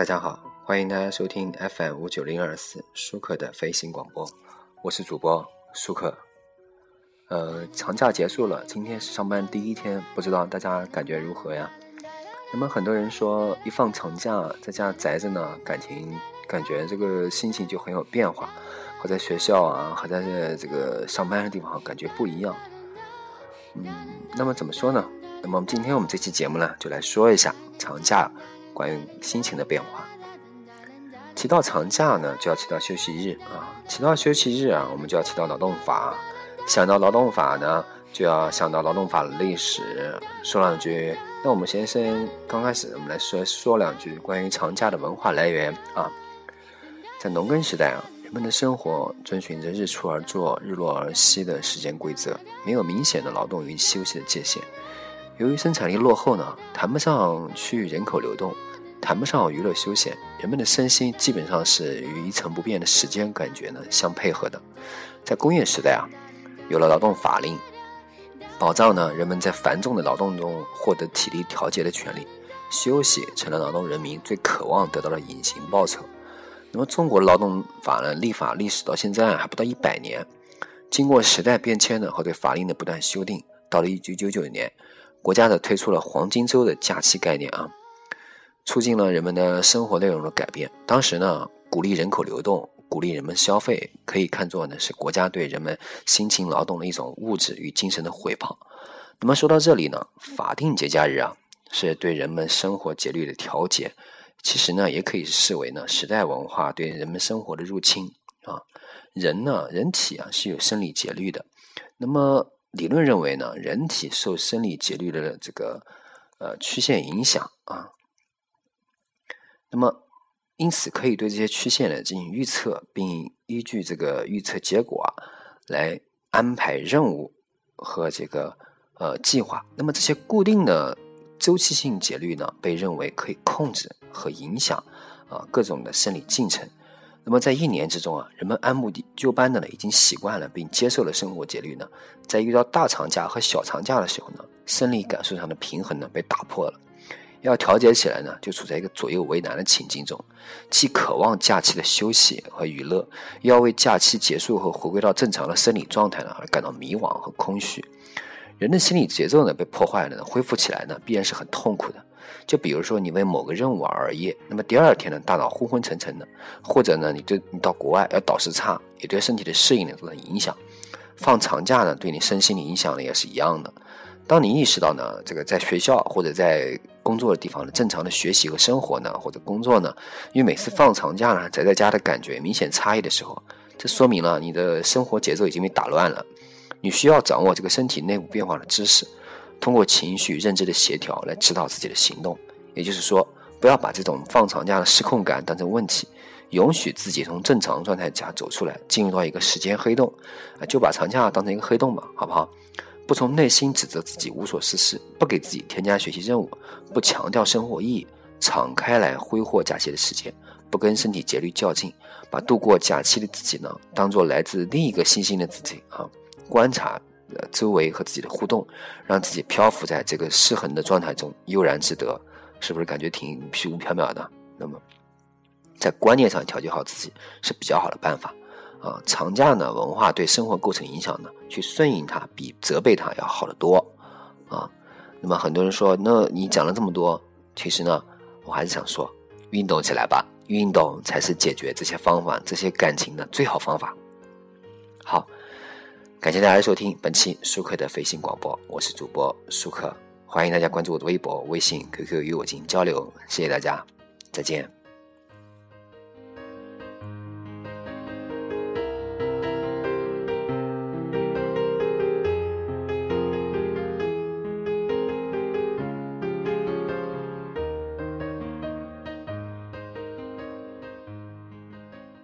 大家好，欢迎大家收听 FM 五九零二四舒克的飞行广播，我是主播舒克。呃，长假结束了，今天是上班第一天，不知道大家感觉如何呀？那么很多人说，一放长假在家宅着呢，感情感觉这个心情就很有变化，和在学校啊，和在这个上班的地方感觉不一样。嗯，那么怎么说呢？那么今天我们这期节目呢，就来说一下长假关于心情的变化。提到长假呢，就要提到休息日啊，提到休息日啊，我们就要提到劳动法。想到劳动法呢，就要想到劳动法的历史。说两句，那我们先生刚开始，我们来说说两句关于长假的文化来源啊。在农耕时代啊，人们的生活遵循着日出而作、日落而息的时间规则，没有明显的劳动与休息的界限。由于生产力落后呢，谈不上区域人口流动，谈不上娱乐休闲，人们的身心基本上是与一成不变的时间感觉呢相配合的。在工业时代啊。有了劳动法令，保障呢人们在繁重的劳动中获得体力调节的权利，休息成了劳动人民最渴望得到的隐形报酬。那么中国的劳动法呢立法历史到现在还不到一百年，经过时代变迁呢和对法令的不断修订，到了一九九九年，国家的推出了黄金周的假期概念啊，促进了人们的生活内容的改变。当时呢鼓励人口流动。鼓励人们消费，可以看作呢是国家对人们辛勤劳动的一种物质与精神的回报。那么说到这里呢，法定节假日啊是对人们生活节律的调节，其实呢也可以视为呢时代文化对人们生活的入侵啊。人呢人体啊是有生理节律的，那么理论认为呢人体受生理节律的这个呃曲线影响啊，那么。因此，可以对这些曲线呢进行预测，并依据这个预测结果啊来安排任务和这个呃计划。那么这些固定的周期性节律呢，被认为可以控制和影响啊各种的生理进程。那么在一年之中啊，人们按部就班的呢已经习惯了并接受了生活节律呢，在遇到大长假和小长假的时候呢，生理感受上的平衡呢被打破了。要调节起来呢，就处在一个左右为难的情境中，既渴望假期的休息和娱乐，又要为假期结束后回归到正常的生理状态呢而感到迷惘和空虚。人的心理节奏呢被破坏了呢，恢复起来呢必然是很痛苦的。就比如说你为某个任务而熬夜，那么第二天呢大脑昏昏沉沉的，或者呢你对你到国外要倒时差，也对身体的适应呢造成影响。放长假呢对你身心的影响呢也是一样的。当你意识到呢，这个在学校或者在工作的地方呢，正常的学习和生活呢，或者工作呢，因为每次放长假呢，宅在家的感觉明显差异的时候，这说明了你的生活节奏已经被打乱了。你需要掌握这个身体内部变化的知识，通过情绪、认知的协调来指导自己的行动。也就是说，不要把这种放长假的失控感当成问题，允许自己从正常状态下走出来，进入到一个时间黑洞，啊，就把长假当成一个黑洞吧，好不好？不从内心指责自己无所事事，不给自己添加学习任务，不强调生活意义，敞开来挥霍假期的时间，不跟身体节律较劲，把度过假期的自己呢，当做来自另一个新兴的自己啊，观察周围和自己的互动，让自己漂浮在这个失衡的状态中悠然自得，是不是感觉挺虚无缥缈的？那么，在观念上调节好自己是比较好的办法。啊，长假呢，文化对生活构成影响呢，去顺应它比责备它要好得多，啊，那么很多人说，那你讲了这么多，其实呢，我还是想说，运动起来吧，运动才是解决这些方法、这些感情的最好方法。好，感谢大家收听本期舒克的飞行广播，我是主播舒克，欢迎大家关注我的微博、微信、QQ 与我进行交流，谢谢大家，再见。